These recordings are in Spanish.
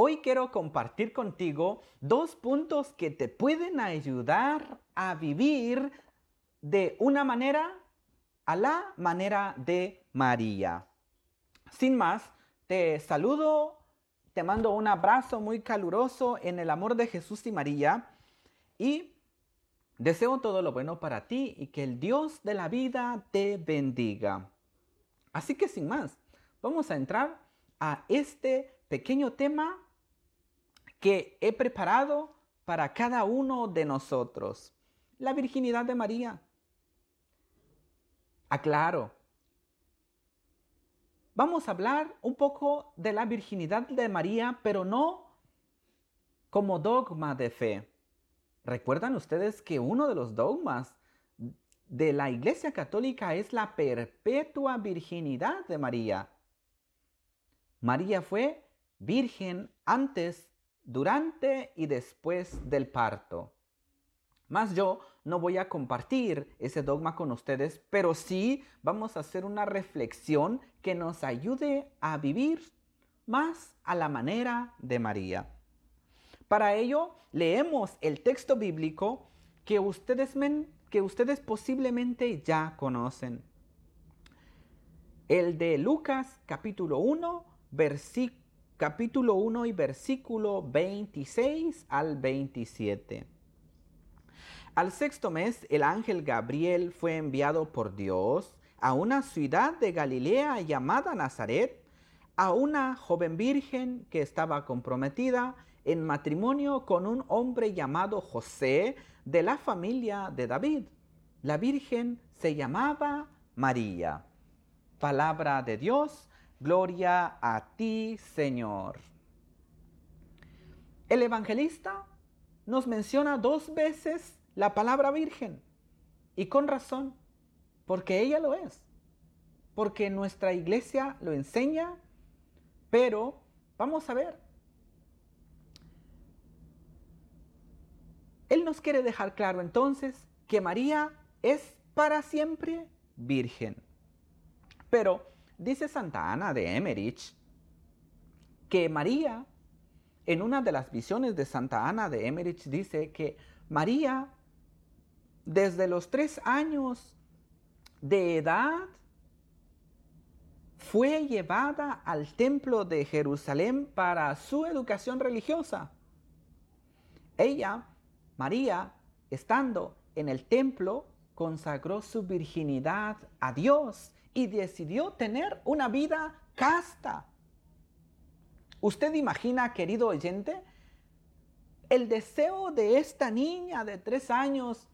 Hoy quiero compartir contigo dos puntos que te pueden ayudar a vivir de una manera a la manera de María. Sin más, te saludo, te mando un abrazo muy caluroso en el amor de Jesús y María y deseo todo lo bueno para ti y que el Dios de la vida te bendiga. Así que sin más, vamos a entrar a este pequeño tema que he preparado para cada uno de nosotros. La virginidad de María. Aclaro. Vamos a hablar un poco de la virginidad de María, pero no como dogma de fe. ¿Recuerdan ustedes que uno de los dogmas de la Iglesia Católica es la perpetua virginidad de María? María fue virgen antes durante y después del parto. Más yo no voy a compartir ese dogma con ustedes, pero sí vamos a hacer una reflexión que nos ayude a vivir más a la manera de María. Para ello, leemos el texto bíblico que ustedes, que ustedes posiblemente ya conocen. El de Lucas capítulo 1, versículo capítulo 1 y versículo 26 al 27. Al sexto mes, el ángel Gabriel fue enviado por Dios a una ciudad de Galilea llamada Nazaret, a una joven virgen que estaba comprometida en matrimonio con un hombre llamado José de la familia de David. La virgen se llamaba María. Palabra de Dios, Gloria a ti, Señor. El evangelista nos menciona dos veces la palabra virgen. Y con razón, porque ella lo es. Porque nuestra iglesia lo enseña, pero vamos a ver. Él nos quiere dejar claro entonces que María es para siempre virgen. Pero Dice Santa Ana de Emmerich que María, en una de las visiones de Santa Ana de Emmerich, dice que María, desde los tres años de edad, fue llevada al templo de Jerusalén para su educación religiosa. Ella, María, estando en el templo, consagró su virginidad a Dios y decidió tener una vida casta. ¿Usted imagina, querido oyente, el deseo de esta niña de tres años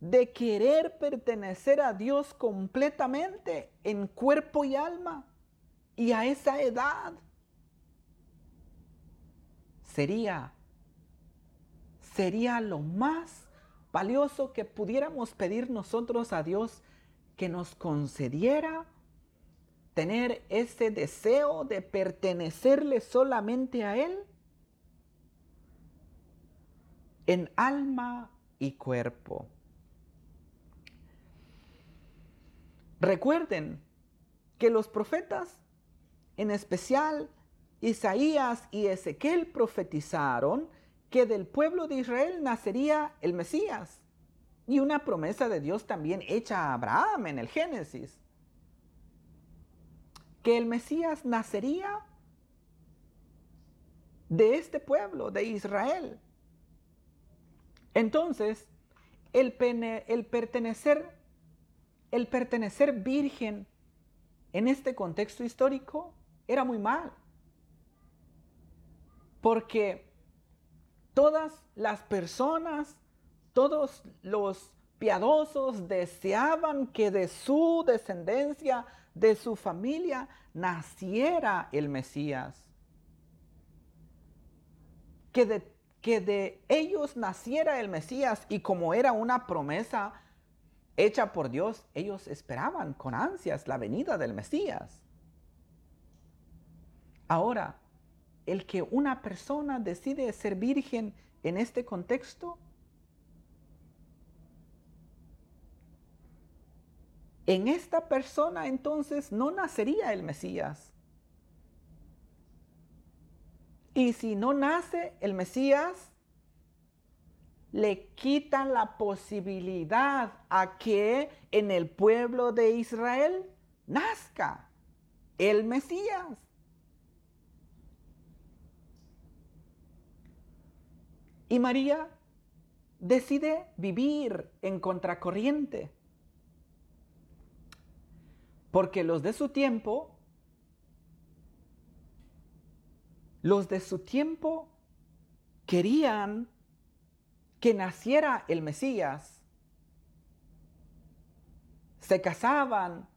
de querer pertenecer a Dios completamente en cuerpo y alma? Y a esa edad sería, sería lo más valioso que pudiéramos pedir nosotros a Dios que nos concediera tener ese deseo de pertenecerle solamente a Él en alma y cuerpo. Recuerden que los profetas, en especial Isaías y Ezequiel, profetizaron que del pueblo de Israel nacería el Mesías. Y una promesa de Dios también hecha a Abraham en el Génesis. Que el Mesías nacería de este pueblo, de Israel. Entonces, el, el, pertenecer, el pertenecer virgen en este contexto histórico era muy mal. Porque todas las personas todos los piadosos deseaban que de su descendencia, de su familia, naciera el Mesías. Que de, que de ellos naciera el Mesías y como era una promesa hecha por Dios, ellos esperaban con ansias la venida del Mesías. Ahora, el que una persona decide ser virgen en este contexto en esta persona entonces no nacería el Mesías. Y si no nace el Mesías, le quitan la posibilidad a que en el pueblo de Israel nazca el Mesías. Y María decide vivir en contracorriente. Porque los de su tiempo, los de su tiempo querían que naciera el Mesías. Se casaban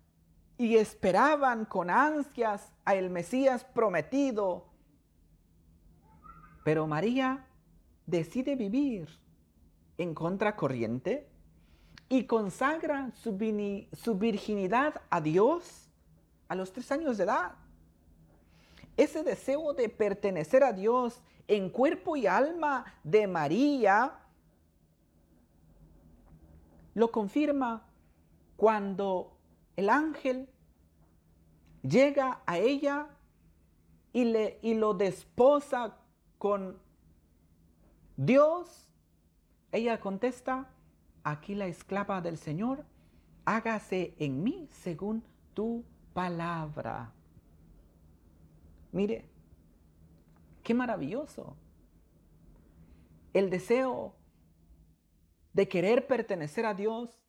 y esperaban con ansias a el Mesías prometido. Pero María decide vivir en contracorriente y consagra su, su, virginidad a Dios a los tres años de edad. Ese deseo de pertenecer a Dios en cuerpo y alma de María lo confirma cuando el ángel llega a ella y, le, y lo desposa con Dios. Ella contesta, aquí la esclava del Señor, hágase en mí según tu palabra. Mire, qué maravilloso. El deseo de querer pertenecer a Dios,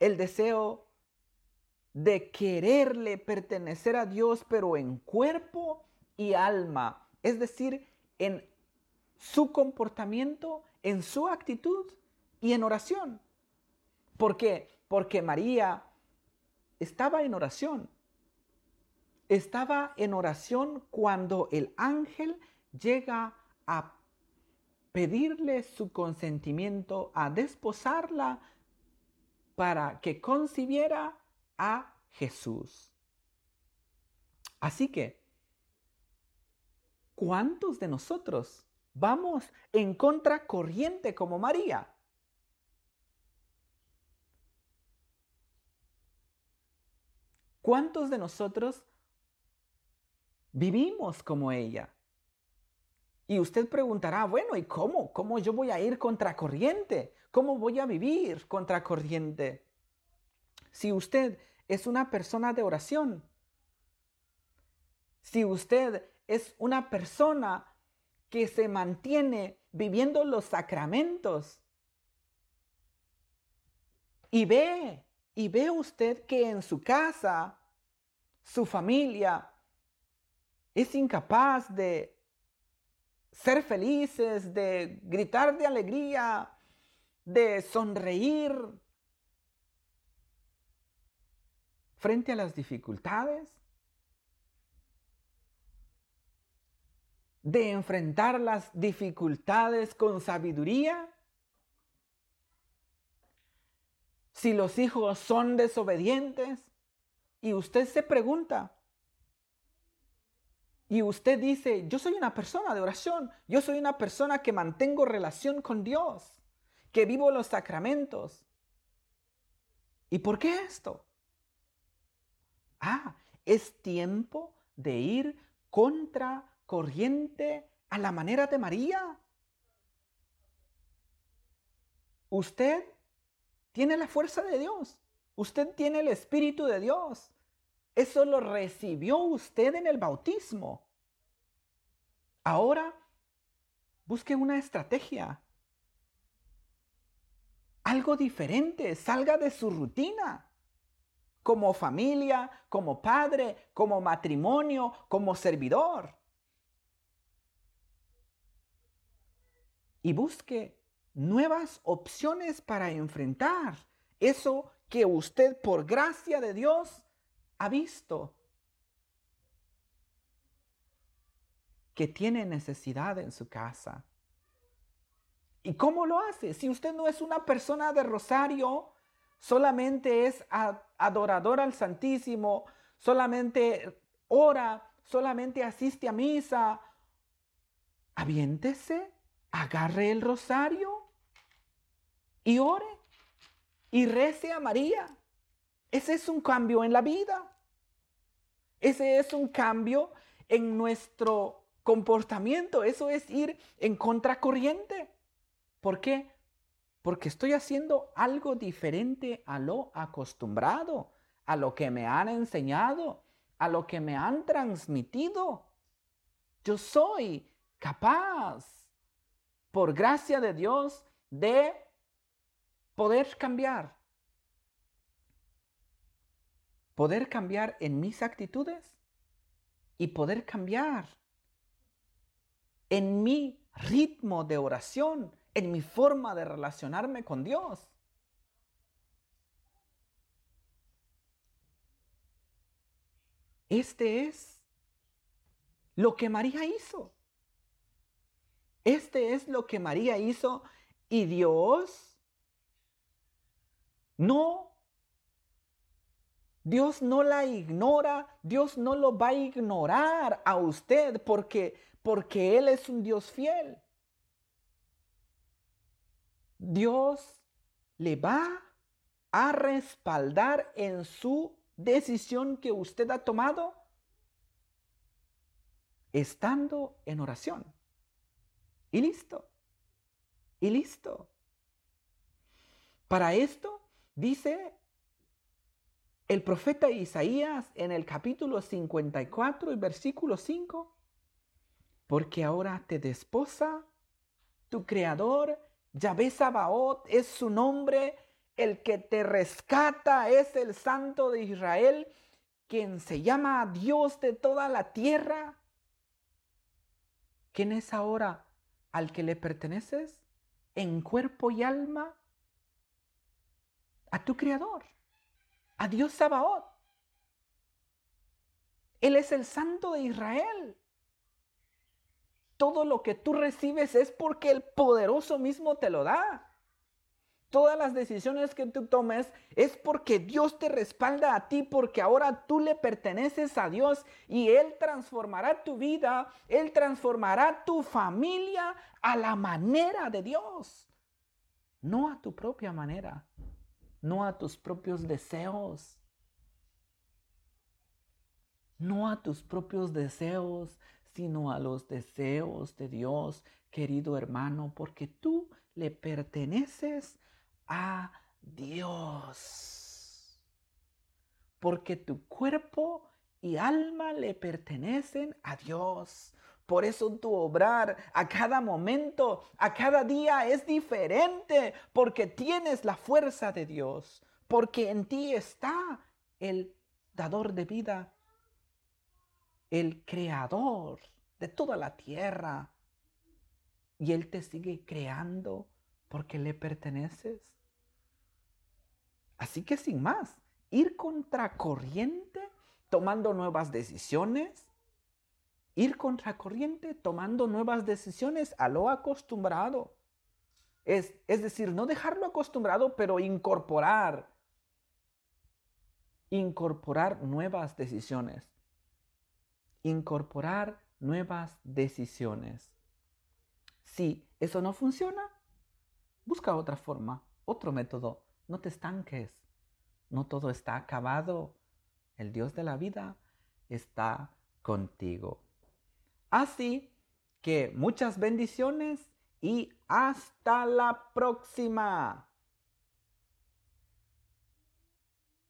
el deseo de quererle pertenecer a Dios, pero en cuerpo y alma, es decir, en su comportamiento, en su actitud y en oración. ¿Por qué? Porque María estaba en oración. Estaba en oración cuando el ángel llega a pedirle su consentimiento a desposarla para que concibiera a Jesús. Así que, ¿cuántos de nosotros vamos en contracorriente como María? ¿Cuántos de nosotros vivimos como ella? Y usted preguntará, bueno, ¿y cómo? ¿Cómo yo voy a ir contracorriente? ¿Cómo voy a vivir contracorriente? Si usted es una persona de oración, si usted es una persona que se mantiene viviendo los sacramentos y ve, y ve usted que en su casa, su familia es incapaz de ser felices, de gritar de alegría, de sonreír frente a las dificultades, de enfrentar las dificultades con sabiduría. Si los hijos son desobedientes y usted se pregunta, y usted dice, yo soy una persona de oración, yo soy una persona que mantengo relación con Dios, que vivo los sacramentos. ¿Y por qué esto? Ah, es tiempo de ir contra corriente a la manera de María. Usted tiene la fuerza de Dios. Usted tiene el Espíritu de Dios. Eso lo recibió usted en el bautismo. Ahora, busque una estrategia. Algo diferente. Salga de su rutina. Como familia, como padre, como matrimonio, como servidor. Y busque nuevas opciones para enfrentar eso que usted por gracia de Dios ha visto que tiene necesidad en su casa. ¿Y cómo lo hace? Si usted no es una persona de rosario, solamente es adorador al Santísimo, solamente ora, solamente asiste a misa, aviéntese, agarre el rosario y ore y rece a María. Ese es un cambio en la vida. Ese es un cambio en nuestro comportamiento, eso es ir en contracorriente. ¿Por qué? Porque estoy haciendo algo diferente a lo acostumbrado, a lo que me han enseñado, a lo que me han transmitido. Yo soy capaz, por gracia de Dios, de poder cambiar. Poder cambiar en mis actitudes y poder cambiar en mi ritmo de oración, en mi forma de relacionarme con Dios. Este es lo que María hizo. Este es lo que María hizo y Dios no, Dios no la ignora, Dios no lo va a ignorar a usted porque, porque Él es un Dios fiel. Dios le va a respaldar en su decisión que usted ha tomado estando en oración. Y listo. Y listo. Para esto dice el profeta Isaías en el capítulo 54 y versículo 5, porque ahora te desposa tu creador Yahvé Sabaoth es su nombre, el que te rescata es el Santo de Israel, quien se llama Dios de toda la tierra. ¿Quién es ahora al que le perteneces en cuerpo y alma? A tu Creador, a Dios Sabaoth. Él es el Santo de Israel todo lo que tú recibes es porque el poderoso mismo te lo da. Todas las decisiones que tú tomes es porque Dios te respalda a ti, porque ahora tú le perteneces a Dios y Él transformará tu vida, Él transformará tu familia a la manera de Dios, no a tu propia manera, no a tus propios deseos, no a tus propios deseos, sino a los deseos de Dios, querido hermano, porque tú le perteneces a Dios. Porque tu cuerpo y alma le pertenecen a Dios. Por eso tu obrar a cada momento, a cada día es diferente, porque tienes la fuerza de Dios, porque en ti está el dador de vida el creador de toda la tierra. Y Él te sigue creando porque le perteneces. Así que sin más, ir contracorriente tomando nuevas decisiones. Ir contracorriente tomando nuevas decisiones a lo acostumbrado. Es, es decir, no dejarlo acostumbrado, pero incorporar. Incorporar nuevas decisiones incorporar nuevas decisiones. Si eso no funciona, busca otra forma, otro método. No te estanques. No todo está acabado. El Dios de la vida está contigo. Así que muchas bendiciones y hasta la próxima.